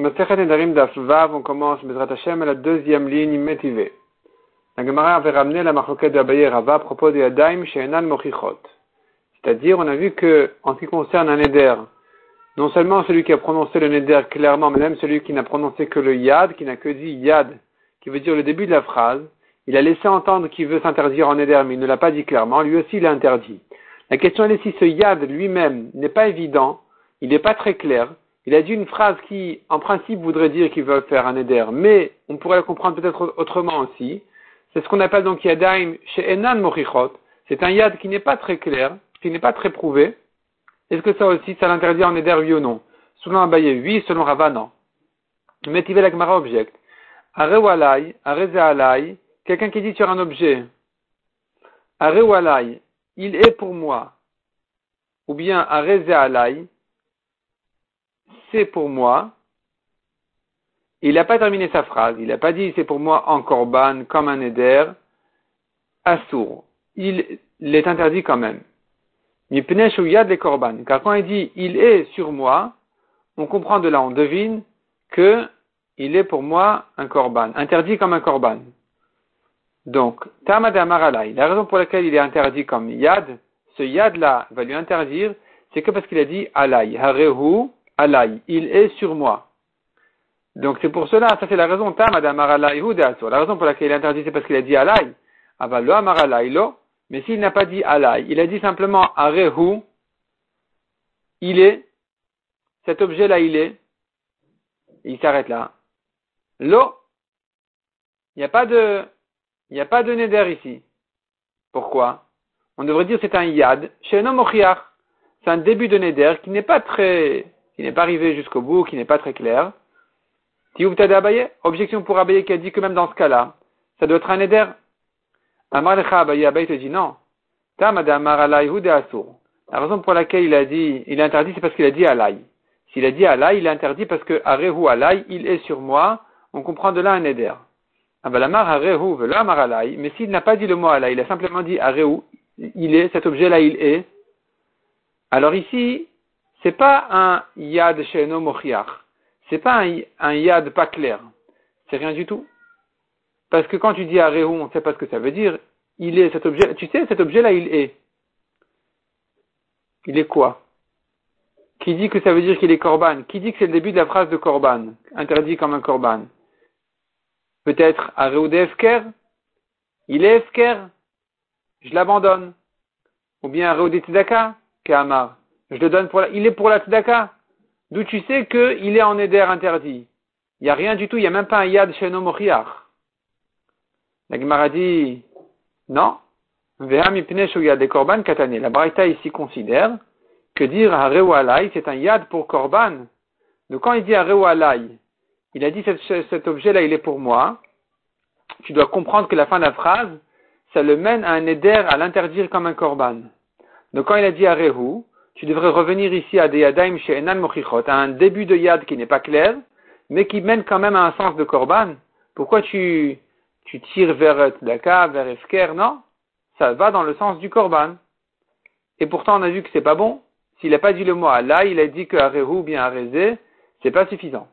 On commence à la deuxième ligne métivée. La Gemara avait ramené la marloquette de Abaye Rava à propos de Yadaim She'enan Mochichot. C'est-à-dire, on a vu que, en ce qui concerne un Neder, non seulement celui qui a prononcé le Neder clairement, mais même celui qui n'a prononcé que le Yad, qui n'a que dit Yad, qui veut dire le début de la phrase, il a laissé entendre qu'il veut s'interdire en Neder, mais il ne l'a pas dit clairement, lui aussi il interdit. La question est si ce Yad lui-même n'est pas évident, il n'est pas très clair, il a dit une phrase qui, en principe, voudrait dire qu'il veut faire un éder, mais on pourrait la comprendre peut-être autrement aussi. C'est ce qu'on appelle donc Yadaim chez Enan Mochichot. C'est un yad qui n'est pas très clair, qui n'est pas très prouvé. Est-ce que ça aussi, ça l'interdit en éder, oui ou non? Selon Abaye, oui, selon Rava, non. Metiveh la Gemara object. Arewalai, Arezealai, quelqu'un qui dit sur un objet, Arewalai, il est pour moi, ou bien Arezealai, c'est pour moi. Il n'a pas terminé sa phrase. Il n'a pas dit c'est pour moi en korban, comme un éder, assour. Il l'est interdit quand même. Mais ou yad les korban. Car quand il dit il est sur moi, on comprend de là, on devine que il est pour moi un korban. Interdit comme un korban. Donc, tamad. La raison pour laquelle il est interdit comme yad, ce yad là va lui interdire, c'est que parce qu'il a dit alai. Harehu alay, il est sur moi. Donc c'est pour cela, ça c'est la raison, ta madame La raison pour laquelle il est interdit, c'est parce qu'il a dit alay. Ava lo amaralay lo. Mais s'il n'a pas dit alay, il a dit simplement arehu, il est, cet objet-là il est, il s'arrête là. Lo, il n'y a pas de, il a pas de neder ici. Pourquoi? On devrait dire c'est un yad, chez un C'est un début de neder qui n'est pas très, qui n'est pas arrivé jusqu'au bout, qui n'est pas très clair. Abaye, objection pour Abaye qui a dit que même dans ce cas-là, ça doit être un éder. Amar Abaye, Abaye te dit non. La raison pour laquelle il a dit, il est interdit, c'est parce qu'il a dit alay. S'il a dit alay, il est interdit parce que arehu alay, il est sur moi, on comprend de là un éder. Abalamar arehu amar alay, mais s'il n'a pas dit le mot alay, il a simplement dit arehu, il est, cet objet-là il est. Alors ici, c'est pas un yad sheno mochiach. C'est pas un, yad pas clair. C'est rien du tout. Parce que quand tu dis à on ne sait pas ce que ça veut dire. Il est cet objet. Tu sais, cet objet-là, il est. Il est quoi? Qui dit que ça veut dire qu'il est korban? Qui dit que c'est le début de la phrase de korban? Interdit comme un korban. Peut-être Aréou de Il est Efker. Je l'abandonne. Ou bien de Tzedaka, Amar. Je le donne pour la... Il est pour la tzedaka. D'où tu sais qu'il est en éder interdit. Il n'y a rien du tout, il n'y a même pas un yad chez Mochiach. La Gemara dit, non. des korban katane. La Braïta ici considère que dire alay, c'est un yad pour korban. Donc quand il dit alay, il a dit cet, objet-là, il est pour moi. Tu dois comprendre que la fin de la phrase, ça le mène à un éder à l'interdire comme un korban. Donc quand il a dit harehu, tu devrais revenir ici à des yadaim chez Enan Mochichot, à un début de yad qui n'est pas clair, mais qui mène quand même à un sens de korban. Pourquoi tu, tu tires vers Tzedaka, vers Efker Non, ça va dans le sens du korban. Et pourtant, on a vu que c'est pas bon. S'il n'a pas dit le mot Allah, il a dit que Arehu, bien Arezé, c'est pas suffisant.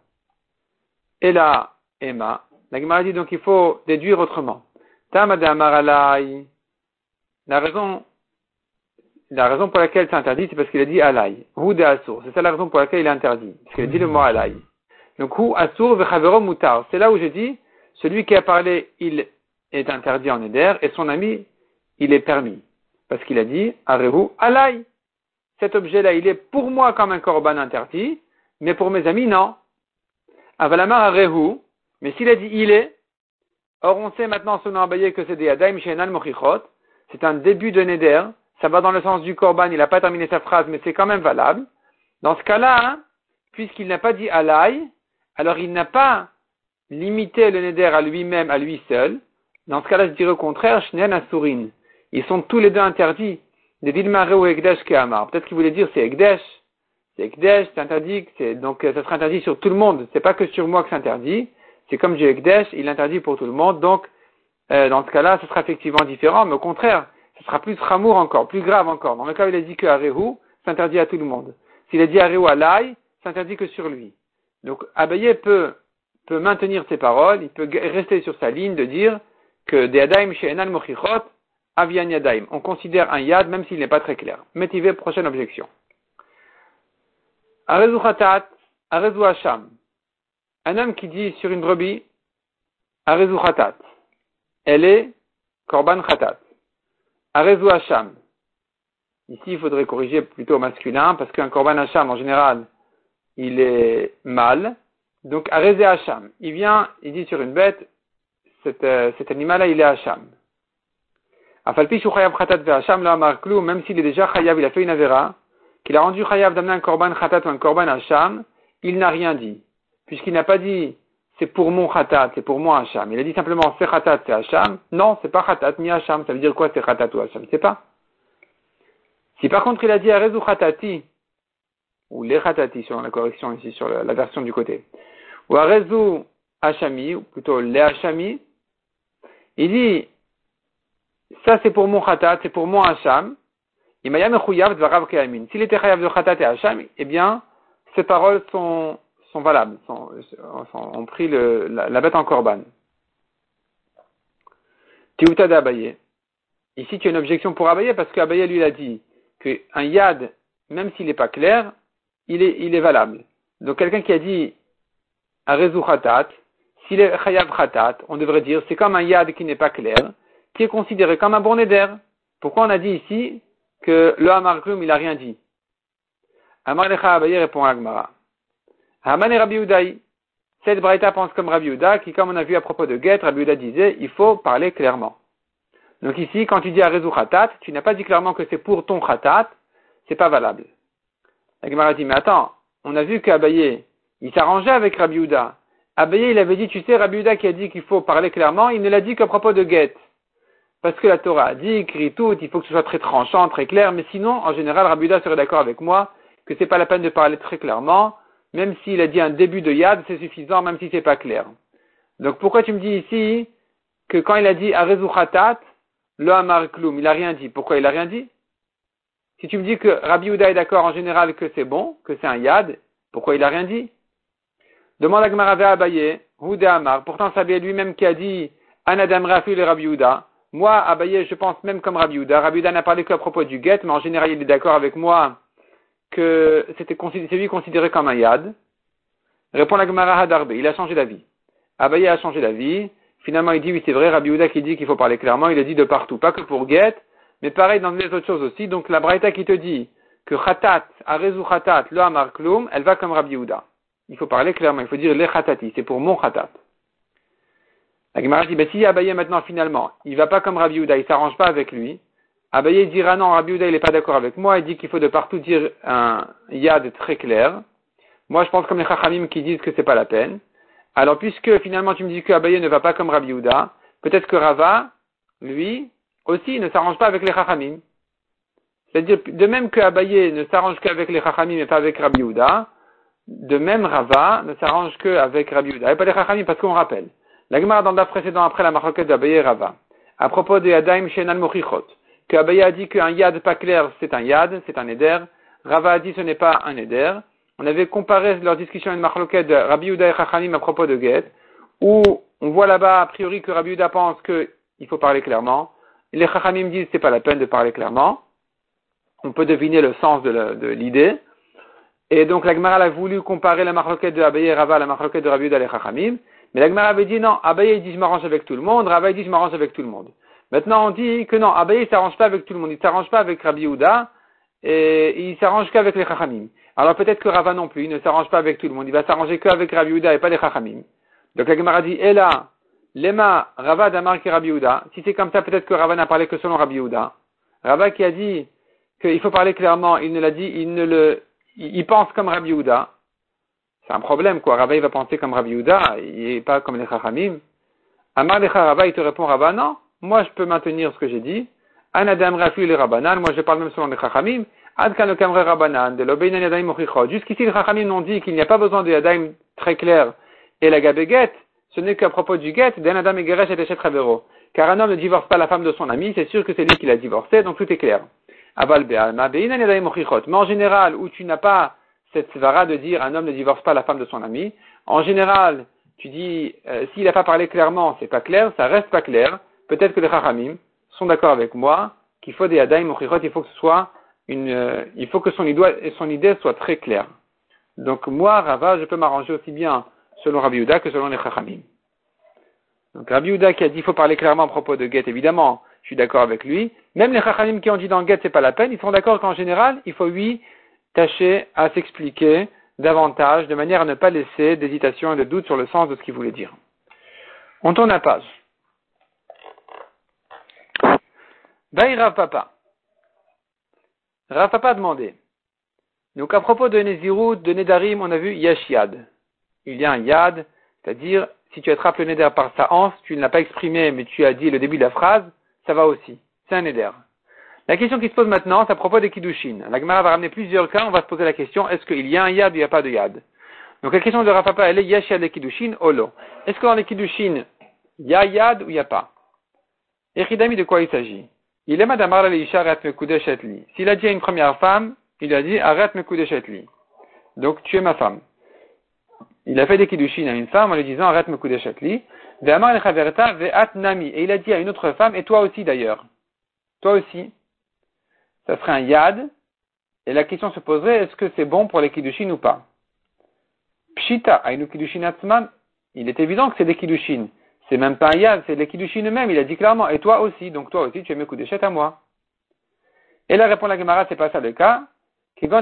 Et là, Emma, la Gemara dit donc il faut déduire autrement. La raison la raison pour laquelle c'est interdit, c'est parce qu'il a dit alay. Ou de assour. C'est ça la raison pour laquelle il est interdit. Parce qu'il a dit le mot alay. Donc, assour vechavero mutar. C'est là où je dis, celui qui a parlé, il est interdit en éder, et son ami, il est permis. Parce qu'il a dit, arehu alay. Cet objet-là, il est pour moi comme un korban interdit, mais pour mes amis, non. Avalamar arehu, mais s'il a dit il est, or on sait maintenant, selon Abaye, que c'est des adaim shenan mochichot, c'est un début de neder, ça va dans le sens du korban, il n'a pas terminé sa phrase, mais c'est quand même valable. Dans ce cas-là, hein, puisqu'il n'a pas dit alay, alors il n'a pas limité le neder à lui-même, à lui seul. Dans ce cas-là, je dirais au contraire, shnen asurin. Ils sont tous les deux interdits. De dilmare ou ekdesh kehamar. Peut-être qu'il voulait dire c'est ekdesh. C'est ekdesh, c'est interdit, donc ça sera interdit sur tout le monde. C'est pas que sur moi que c'est interdit. C'est comme j'ai ekdesh, il interdit pour tout le monde. Donc, euh, dans ce cas-là, ce sera effectivement différent, mais au contraire, ce sera plus ramour encore, plus grave encore. Dans le cas où il a dit que Arehu, s'interdit à tout le monde. S'il a dit Arehu à l'aïe, s'interdit que sur lui. Donc Abaye peut, peut maintenir ses paroles, il peut rester sur sa ligne de dire que des Adaim chez Enan Mochichot, Avian Yadaim. On considère un Yad même s'il n'est pas très clair. Métivé, prochaine objection. Arezu Khatat, Arezu Hacham. Un homme qui dit sur une brebis, Arezu Khatat. Elle est Korban Khatat. Arezu Hacham. Ici, il faudrait corriger plutôt masculin, parce qu'un Korban Hacham, en général, il est mâle. Donc, Areze Hacham. Il vient, il dit sur une bête, cet, euh, animal-là, il est Hacham. Afalpi Chayav Khatat Hacham, même s'il est déjà Chayav, il a fait une Avera, qu'il a rendu Chayav d'amener un Korban Khatat ou un Korban Hacham, il n'a rien dit. Puisqu'il n'a pas dit, c'est pour mon Khatat, c'est pour moi Hacham. Il a dit simplement, c'est Khatat, c'est Hacham. Non, c'est pas Khatat ni Hacham. Ça veut dire quoi, c'est Khatat ou Hacham? C'est pas. Si par contre il a dit Arezu Khatati, ou les Khatati sur la correction ici, sur la, version du côté, ou Arezu Hachami, ou plutôt les Hachami, il dit, ça c'est pour mon Khatat, c'est pour mon Hacham, s'il était chayav de Khatat et Hacham, eh bien, ces paroles sont, sont valables, sont, ont pris la, bête en korban. Tiouta d'Abaye. Ici, tu as une objection pour Abaye parce qu'Abaye lui a dit, qu'un yad, même s'il n'est pas clair, il est, valable. Donc quelqu'un qui a dit Arezu Khatat, s'il est Chayav Khatat, on devrait dire c'est comme un yad qui n'est pas clair, qui est considéré comme un bon d'air. Pourquoi on a dit ici que le Hamarklum, il n'a rien dit? Amar Abaye répond à Agmara. Haman et Rabbi Udaï. Cette Braïta pense comme Rabbi Uda, qui, comme on a vu à propos de Get, Rabbi Uda disait, il faut parler clairement. Donc ici, quand tu dis Arezu Khatat, tu n'as pas dit clairement que c'est pour ton Khatat, c'est pas valable. La Gemara dit, mais attends, on a vu qu'Abaye, il s'arrangeait avec Rabbi Uda. Abaye, il avait dit, tu sais, Rabbi Uda qui a dit qu'il faut parler clairement, il ne l'a dit qu'à propos de Get. Parce que la Torah a dit, écrit tout, il faut que ce soit très tranchant, très clair, mais sinon, en général, Rabbi Uda serait d'accord avec moi que c'est pas la peine de parler très clairement, même s'il a dit un début de Yad, c'est suffisant, même si c'est pas clair. Donc pourquoi tu me dis ici que quand il a dit Arezu Khatat, le Hamar Kloum, il n'a rien dit. Pourquoi il n'a rien dit? Si tu me dis que Rabbi Houda est d'accord en général que c'est bon, que c'est un Yad, pourquoi il n'a rien dit? Demande à Gmarave Abaye, Houda Amar. Pourtant, c'est lui-même qui a dit Anadam Rafil et Rabbi Houda. Moi, Abaye, je pense même comme Rabbi Houda. Rabbi Houda n'a parlé qu'à propos du guet, mais en général, il est d'accord avec moi que c'était lui considéré comme un Yad. Répond la Gemara Hadarbe, il a changé d'avis. Abaye a changé d'avis. Finalement, il dit, oui, c'est vrai, Rabbi Houda qui dit qu'il faut parler clairement, il a dit de partout, pas que pour Get, mais pareil dans les autres choses aussi. Donc, la Braïta qui te dit que Khatat, Arezu Khatat, le Amar Klum, elle va comme Rabbi Houda. Il faut parler clairement, il faut dire les Khatati, c'est pour mon Khatat. La Gemara dit, ben, si Abaye maintenant, finalement, il va pas comme Rabbi Houda, il s'arrange pas avec lui, Abaye dira non, Rabbi Houda, il est pas d'accord avec moi, il dit qu'il faut de partout dire un yad très clair. Moi, je pense comme les Chachamim qui disent que c'est pas la peine. Alors, puisque finalement tu me dis que Abaye ne va pas comme Rabbi Houda, peut-être que Rava, lui, aussi ne s'arrange pas avec les Chachamim. C'est-à-dire, de même que Abaye ne s'arrange qu'avec les Chachamim et pas avec Rabbi Houda, de même Rava ne s'arrange qu'avec Rabbi Houda et pas les Chachamim parce qu'on rappelle. La Gemara dans le précédent après la marquette d'Abaye et Rava. À propos de Yadaim Shenan Mochichot. Que Abaye a dit qu'un Yad pas clair c'est un Yad, c'est un Eder. Rava a dit ce n'est pas un Eder on avait comparé leur discussion avec Marloquet de Rabbi Yuda et Chachamim à propos de Get, où on voit là-bas a priori que Rabbi Yuda pense qu'il faut parler clairement. Les Chachamim disent que c'est pas la peine de parler clairement. On peut deviner le sens de l'idée. Et donc la Gemara a voulu comparer la marloquette de Abaye et Rava à la marloquette de Rabbi Yuda et Chachamim. Mais la Gemara avait dit non, Abaye dit je m'arrange avec tout le monde, Rava dit je m'arrange avec tout le monde. Maintenant on dit que non, Abaye s'arrange pas avec tout le monde, il s'arrange pas avec Rabbi Yuda, et il s'arrange qu'avec les Chachamim. Alors peut-être que Rava non plus, il ne s'arrange pas avec tout le monde, il va s'arranger qu'avec Rabbi Uda et pas les Chachamim. Donc la Gemara dit, et là, Lema, Rava d'Amar qui Rabbi Uda. Si c'est comme ça, peut-être que Rava n'a parlé que selon Rabbi Uda. Rava qui a dit qu'il faut parler clairement, il ne l'a dit, il ne le, il pense comme Rabbi Uda. C'est un problème, quoi. Rava, il va penser comme Rabbi Uda, il n'est pas comme les Chachamim. Amar les Rava, il te répond, Rava, non, moi je peux maintenir ce que j'ai dit. Anadam le Rabanan, moi je parle même selon les Chachamim. Jusqu'ici, les Chachamim ont dit qu'il n'y a pas besoin de Yadaim très clair et la Gabéguette, ce n'est qu'à propos du guet, d'un Adam et Geresh et Car un homme ne divorce pas la femme de son ami, c'est sûr que c'est lui qui l'a divorcé, donc tout est clair. Mais en général, où tu n'as pas cette svara de dire un homme ne divorce pas la femme de son ami. En général, tu dis, euh, s'il n'a pas parlé clairement, c'est pas clair, ça reste pas clair. Peut-être que les Chachamim sont d'accord avec moi qu'il faut des Adaim Mochirot, il faut que ce soit une, euh, il faut que son idée, son idée soit très claire. Donc moi, Rava, je peux m'arranger aussi bien selon Rabbi Yehuda que selon les Chachamim. Donc Rabbi Yehuda qui a dit il faut parler clairement à propos de Get, évidemment, je suis d'accord avec lui. Même les Chachamim qui ont dit dans Get c'est pas la peine, ils sont d'accord qu'en général, il faut lui tâcher à s'expliquer davantage, de manière à ne pas laisser d'hésitation et de doute sur le sens de ce qu'il voulait dire. On tourne la page. Baï Rav Papa. Rav Papa a demandé. Donc à propos de Nézirut, de Nedarim, on a vu Yesh Yad. Il y a un Yad, c'est-à-dire si tu attrapes le Neder par sa hanse, tu ne l'as pas exprimé, mais tu as dit le début de la phrase, ça va aussi. C'est un Neder. La question qui se pose maintenant, c'est à propos des Kiddushin. La Gemara va ramener plusieurs cas, on va se poser la question, est-ce qu'il y a un Yad ou il n'y a pas de Yad? Donc la question de Rafapa, elle est Yesh Yad les Kiddushin, Olo. Est-ce que dans les Kiddushin, il y a Yad ou il n'y a pas? Echidami, de quoi il s'agit? Il est Madame Arla S'il a dit à une première femme, il a dit arrête me li. Donc tu es ma femme. Il a fait des kiddushin à une femme en lui disant arrête me li. Et il a dit à une autre femme, et toi aussi d'ailleurs. Toi aussi. Ça serait un yad. Et la question se poserait, est-ce que c'est bon pour les kiddushin ou pas? Pshita, ainu kiddushin atzman. Il est évident que c'est des kiddushin. C'est même pas un c'est les kiddushin eux-mêmes. Il a dit clairement, et toi aussi. Donc toi aussi, tu es mes kudeshet à moi. Et là répond la Gemara, c'est pas ça le cas. Il a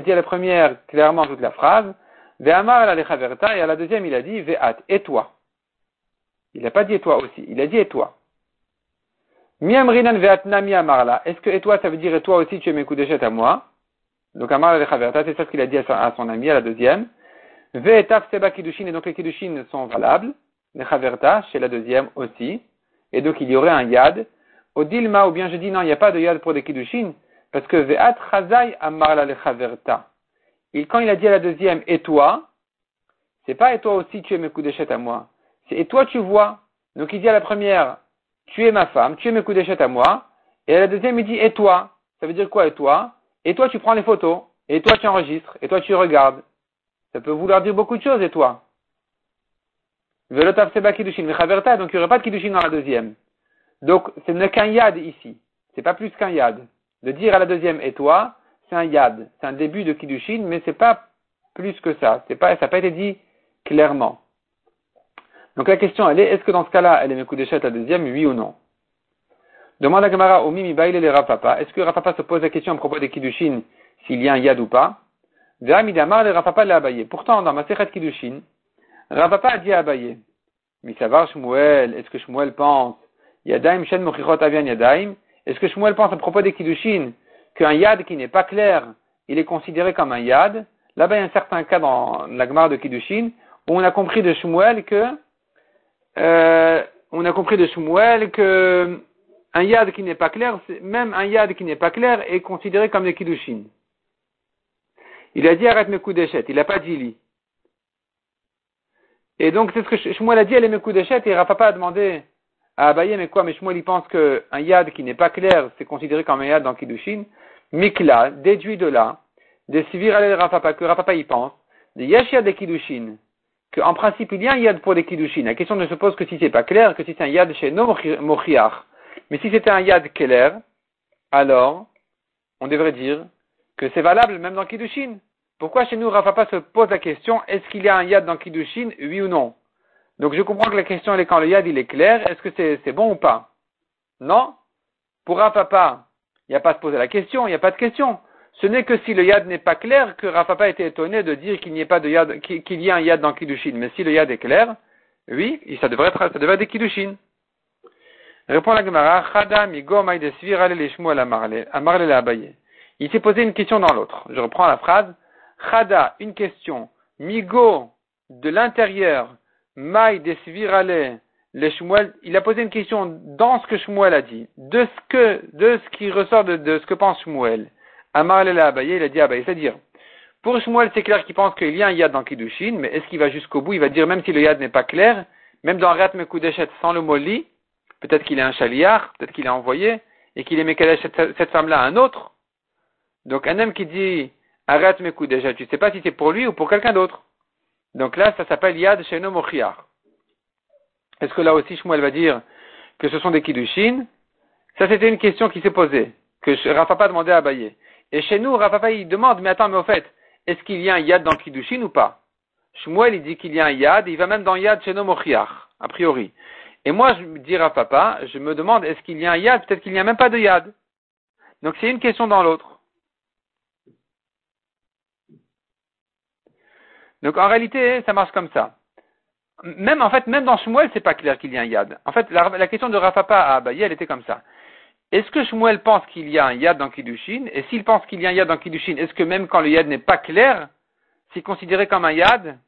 dit à la première clairement toute la phrase, et à la deuxième il a dit Ve'at, et toi. Il n'a pas dit et toi aussi, il a dit et toi. Est-ce que et toi ça veut dire et toi aussi tu es mes coups à moi? Donc Amar c'est ça qu'il a dit à son, ami, à la deuxième. Ve'etaf seba kiddushin, et donc les kiddushin sont valables. Les chaverta, chez la deuxième aussi. Et donc il y aurait un yad. Au dilma, ou bien je dis non, il n'y a pas de yad pour des kiddushin. Parce que Ve'at Chazai Amar la Lechaverta. Quand il a dit à la deuxième, et toi, c'est pas et toi aussi tu es mes coups d'échette à moi. C'est et toi tu vois? Donc il dit à la première, tu es ma femme, tu es mes coups d'échette à moi. Et à la deuxième, il dit et toi. Ça veut dire quoi et toi Et toi tu prends les photos. Et toi tu enregistres. Et toi tu regardes. Ça peut vouloir dire beaucoup de choses et toi. Velotav Seba Kiddushin Mechaverta. Donc il n'y aurait pas de Kiddushin dans la deuxième. Donc ce n'est qu'un yad ici. C'est pas plus qu'un yad. De dire à la deuxième et toi, c'est un yad, c'est un début de kiddushin, mais c'est pas plus que ça. Pas, ça n'a pas été dit clairement. Donc la question elle est, est-ce que dans ce cas-là, elle est à la deuxième, oui ou non Demande à Gamara au Mimi Baile les Rafapa. Est-ce que Rafapa se pose la question à propos des kiddushin, s'il y a un yad ou pas Pourtant, dans ma sechet kiddushin, Rafapa a dit à abayé. Mais savoir Shmuel, est-ce que Shmuel pense Yadaim shen mochichot avian yadaim est-ce que Shmuel pense à propos des Kiddushin qu'un yad qui n'est pas clair, il est considéré comme un yad? Là-bas, il y a un certain cas dans la Gemara de Kiddushin où on a compris de Shmuel que euh, on a compris de Shmuel que un yad qui n'est pas clair, même un yad qui n'est pas clair est considéré comme des Kiddushin. Il a dit arrête mes coups d'échette, il n'a pas dit lit. Et donc c'est ce que Shmuel a dit, elle est mes coups d'échette, et Rafa a demandé à Abaye, mais quoi, mais Shmuel, il pense qu'un yad qui n'est pas clair, c'est considéré comme un yad dans Kiddushin. Mikla, déduit de là, des civils al Rafapa, que Rafapa y pense, des yashia des Kiddushin, qu'en principe, il y a un yad pour des Kiddushin. La question ne se pose que si c'est pas clair, que si c'est un yad chez nos Mochiach. Mais si c'était un yad clair, alors, on devrait dire que c'est valable même dans Kiddushin. Pourquoi chez nous, Rafapa se pose la question, est-ce qu'il y a un yad dans Kiddushin, oui ou non? Donc je comprends que la question est quand le yad il est clair, est-ce que c'est bon ou pas? Non Pour Rafapa, il n'y a pas à se poser la question, il n'y a pas de question. Ce n'est que si le yad n'est pas clair que Rafapa était étonné de dire qu'il n'y ait pas de yad, qu'il y a un yad dans Kiddushin. Mais si le yad est clair, oui, ça devrait être, ça devrait être Kiddushin. Répond la Gemara, Chada migo Il s'est posé une question dans l'autre. Je reprends la phrase. Chada, une question. Migo, de l'intérieur, Maï desvirale le Shmuel, il a posé une question dans ce que Shmuel a dit, de ce que, de ce qui ressort de, ce que pense Shmuel. Amar il a dit Abaye, c'est-à-dire, pour Shmuel, c'est clair qu'il pense qu'il y a un yad dans Kiddushin, mais est-ce qu'il va jusqu'au bout? Il va dire, même si le yad n'est pas clair, même dans Rat Mekudeshet sans le mot li, peut-être qu'il est un chaliar, peut-être qu'il est envoyé, et qu'il est Mekadesh cette, cette femme-là à un autre. Donc un homme qui dit arrête mes coups déjà. Tu sais pas si c'est pour lui ou pour quelqu'un d'autre. Donc là, ça s'appelle Yad Sheno Mochiar. Est-ce que là aussi Shmuel va dire que ce sont des Kiddushin? Ça, c'était une question qui s'est posée, que Rafa demandait à Abaye. Et chez nous, Rafa il demande, mais attends, mais au fait, est-ce qu'il y a un Yad dans Kiddushin ou pas? Shmuel, il dit qu'il y a un Yad, il va même dans Yad Sheno Mochiar, a priori. Et moi, je dis à papa, je me demande, est-ce qu'il y a un Yad? Peut-être qu'il n'y a même pas de Yad. Donc c'est une question dans l'autre. Donc en réalité, ça marche comme ça. Même en fait, même dans Shmuel, c'est pas clair qu'il y a un yad. En fait, la, question de Rafapa à Abaye, elle était comme ça. Est-ce que Shmuel pense qu'il y a un yad dans Kiddushin? Et s'il pense qu'il y a un yad dans Kiddushin, est-ce que même quand le yad n'est pas clair, c'est considéré comme un yad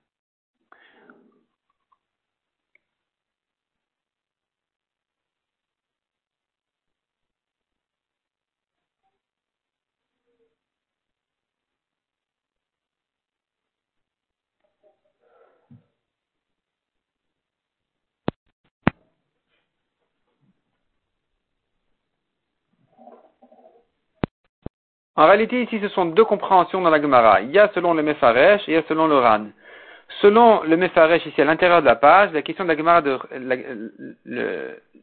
En réalité, ici, ce sont deux compréhensions dans la Gemara. Il y a selon le Mefaresh et il y a selon le Ran. Selon le Mefaresh, ici à l'intérieur de la page, la question de la Gemara de,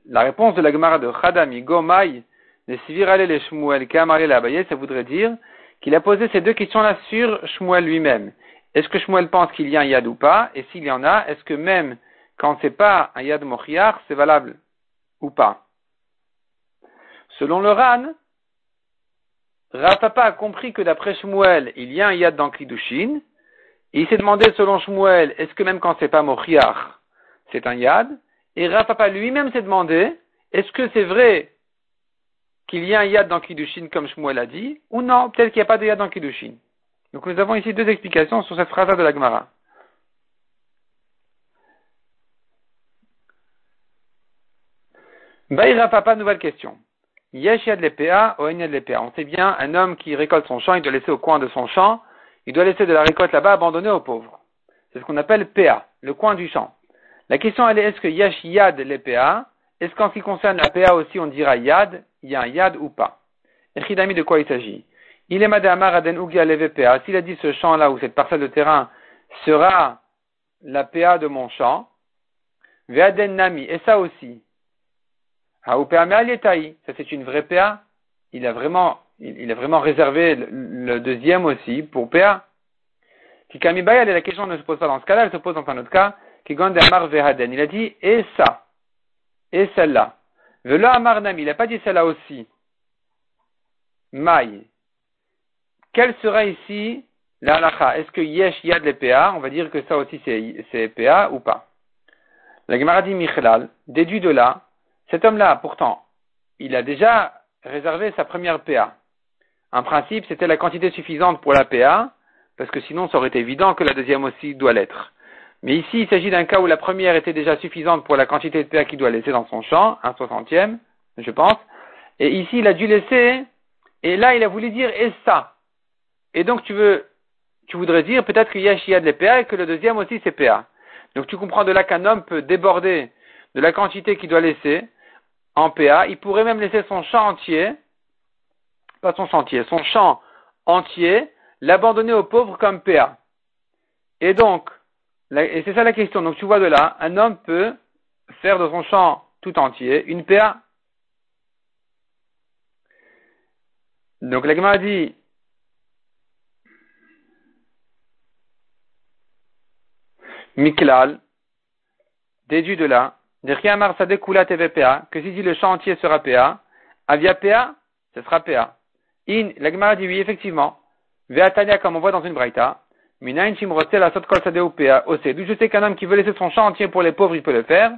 la, réponse de la Gemara de Chadami, Gomai, de Sivirale le Shmuel, Kamare ça voudrait dire qu'il a posé ces deux questions-là sur Shmuel lui-même. Est-ce que Shmuel pense qu'il y a un yad ou pas? Et s'il y en a, est-ce que même quand c'est pas un yad mochiar, c'est valable ou pas? Selon le Ran, Rafapa a compris que d'après Shmuel, il y a un yad dans Kidushin. Et il s'est demandé, selon Shmuel, est-ce que même quand c'est pas Mochiach, c'est un yad? Et Rafapa lui-même s'est demandé, est-ce que c'est vrai qu'il y a un yad dans Kidushin comme Shmuel a dit, ou non, peut-être qu'il n'y a pas de yad dans Kidushin. Donc nous avons ici deux explications sur cette phrase de la Gemara. Rafapa, nouvelle question. Yesh yad l'EPA, ou l'EPA. On sait bien, un homme qui récolte son champ, il doit laisser au coin de son champ, il doit laisser de la récolte là-bas abandonnée aux pauvres. C'est ce qu'on appelle PA, le coin du champ. La question elle est, est-ce que Yesh yad l'EPA, est-ce qu'en ce qui concerne la PA aussi on dira yad, il y a un yad ou pas? Echidami de quoi il s'agit? Il est madamar aden ugia PA. S'il a dit ce champ-là ou cette parcelle de terrain sera la PA de mon champ, ve'aden nami, et ça aussi, ça c'est une vraie PA. Il a vraiment, il, a vraiment réservé le, deuxième aussi pour PA. Kikamibaya, la question ne se pose pas dans ce cas-là, elle se pose dans un autre cas. Il a dit, et ça, et celle-là. Vela Amar Nami, il n'a pas dit celle-là aussi. Maï. Quelle sera ici la halacha Est-ce que yesh yad les PA On va dire que ça aussi c'est PA ou pas. La Gemara dit Michelal, déduit de là cet homme-là, pourtant, il a déjà réservé sa première PA. En principe, c'était la quantité suffisante pour la PA, parce que sinon, ça aurait été évident que la deuxième aussi doit l'être. Mais ici, il s'agit d'un cas où la première était déjà suffisante pour la quantité de PA qu'il doit laisser dans son champ, un soixantième, je pense. Et ici, il a dû laisser, et là, il a voulu dire, et ça. Et donc, tu voudrais dire peut-être qu'il y a Shia de PA et que le deuxième aussi c'est PA. Donc, tu comprends de là qu'un homme peut déborder de la quantité qu'il doit laisser, en PA, il pourrait même laisser son champ entier, pas son chantier, son champ entier, l'abandonner aux pauvres comme PA. Et donc, et c'est ça la question. Donc tu vois de là, un homme peut faire de son champ tout entier une PA. Donc la Gemara dit, Miklal, déduit de là, que si le champ entier sera PA, Avia PA, ce sera PA. In, la dit oui, effectivement. Veatania, comme on voit dans une braïta. Minain la sot kol sadeu PA, D'où je sais qu'un homme qui veut laisser son champ entier pour les pauvres, il peut le faire.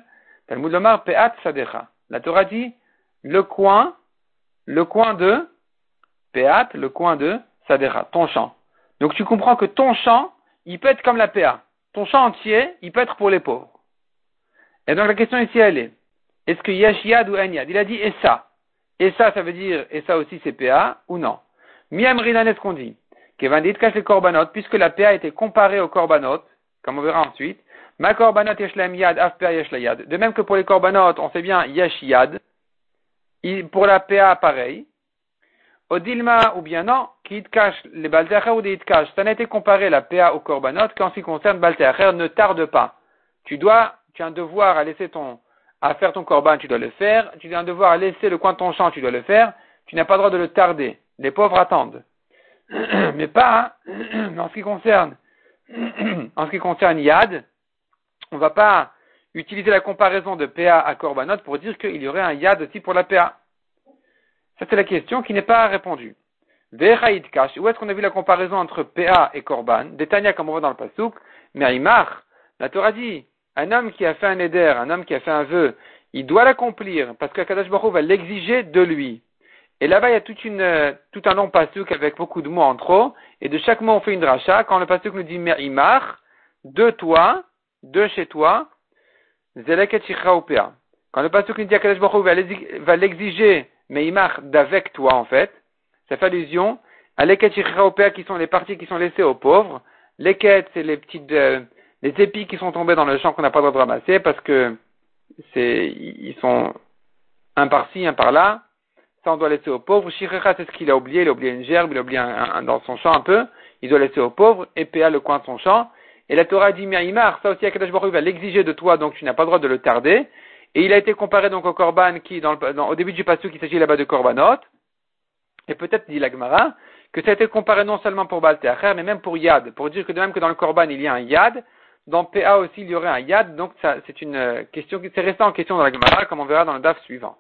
Talmud Lomar, Peat Sadecha. La Torah dit, le coin, le coin de, Peat, le coin de Sadecha, ton champ. Donc tu comprends que ton champ, il peut être comme la PA. Ton champ entier, il peut être pour les pauvres. Et donc la question ici, elle est, est-ce que Yad ou Enyad Il a dit et ça. Et ça, ça veut dire, et ça aussi c'est PA ou non? Miam Rinan, est-ce qu'on dit Kevin cache les korbanot, puisque la PA était comparée aux korbanot, comme on verra ensuite, ma korbanot yeshlaim yad, af yad. De même que pour les korbanot, on sait bien Yad, pour la PA pareil. Odilma, ou bien non, qui cache les balteacher ou des cache. Ça n'a été comparé la PA au korbanot qu'en ce qui concerne balteacher, ne tarde pas. Tu dois, tu as un devoir à laisser ton, à faire ton korban, tu dois le faire. Tu as un devoir à laisser le coin de ton champ, tu dois le faire. Tu n'as pas le droit de le tarder. Les pauvres attendent. Mais pas, en ce qui concerne, en ce qui concerne Yad, on ne va pas utiliser la comparaison de PA à Korbanot pour dire qu'il y aurait un Yad aussi pour la PA. Ça, c'est la question qui n'est pas répondue. Vechaïd Kash, où est-ce qu'on a vu la comparaison entre PA et Korban? Détania, comme on voit dans le Pasuk, mais Aïmar, la Torah dit, un homme qui a fait un éder, un homme qui a fait un vœu, il doit l'accomplir parce que Kadash Baruch va l'exiger de lui. Et là-bas, il y a toute une, tout un long pasuk avec beaucoup de mots en trop, et de chaque mot on fait une dracha. Quand le pasuk nous dit Imar, de toi, de chez toi, Zelek et Quand le pasuk nous dit Kadash Baruch va l'exiger Meimar d'avec toi, en fait, ça fait allusion à l'eket qui sont les parties qui sont laissées aux pauvres. L'eket, c'est les petites, euh, les épis qui sont tombés dans le champ qu'on n'a pas le droit de ramasser parce que c'est, ils sont un par-ci, un par-là. Ça, on doit laisser aux pauvres. Shirrecha, c'est ce qu'il a oublié. Il a oublié une gerbe, il a oublié dans son champ un peu. Il doit laisser aux pauvres. Et le coin de son champ. Et la Torah dit, Miaïmar, ça aussi, Akadash Baruch va l'exiger de toi, donc tu n'as pas le droit de le tarder. Et il a été comparé donc au Korban qui, dans au début du passage, il s'agit là-bas de Korbanot. Et peut-être, dit l'Agmara, que ça a été comparé non seulement pour Balteacher, mais même pour Yad. Pour dire que de même que dans le Korban, il y a un Yad, dans PA aussi, il y aurait un Yad. Donc, c'est une question qui s'est resté en question dans l'Agmara, comme on verra dans le DAF suivant.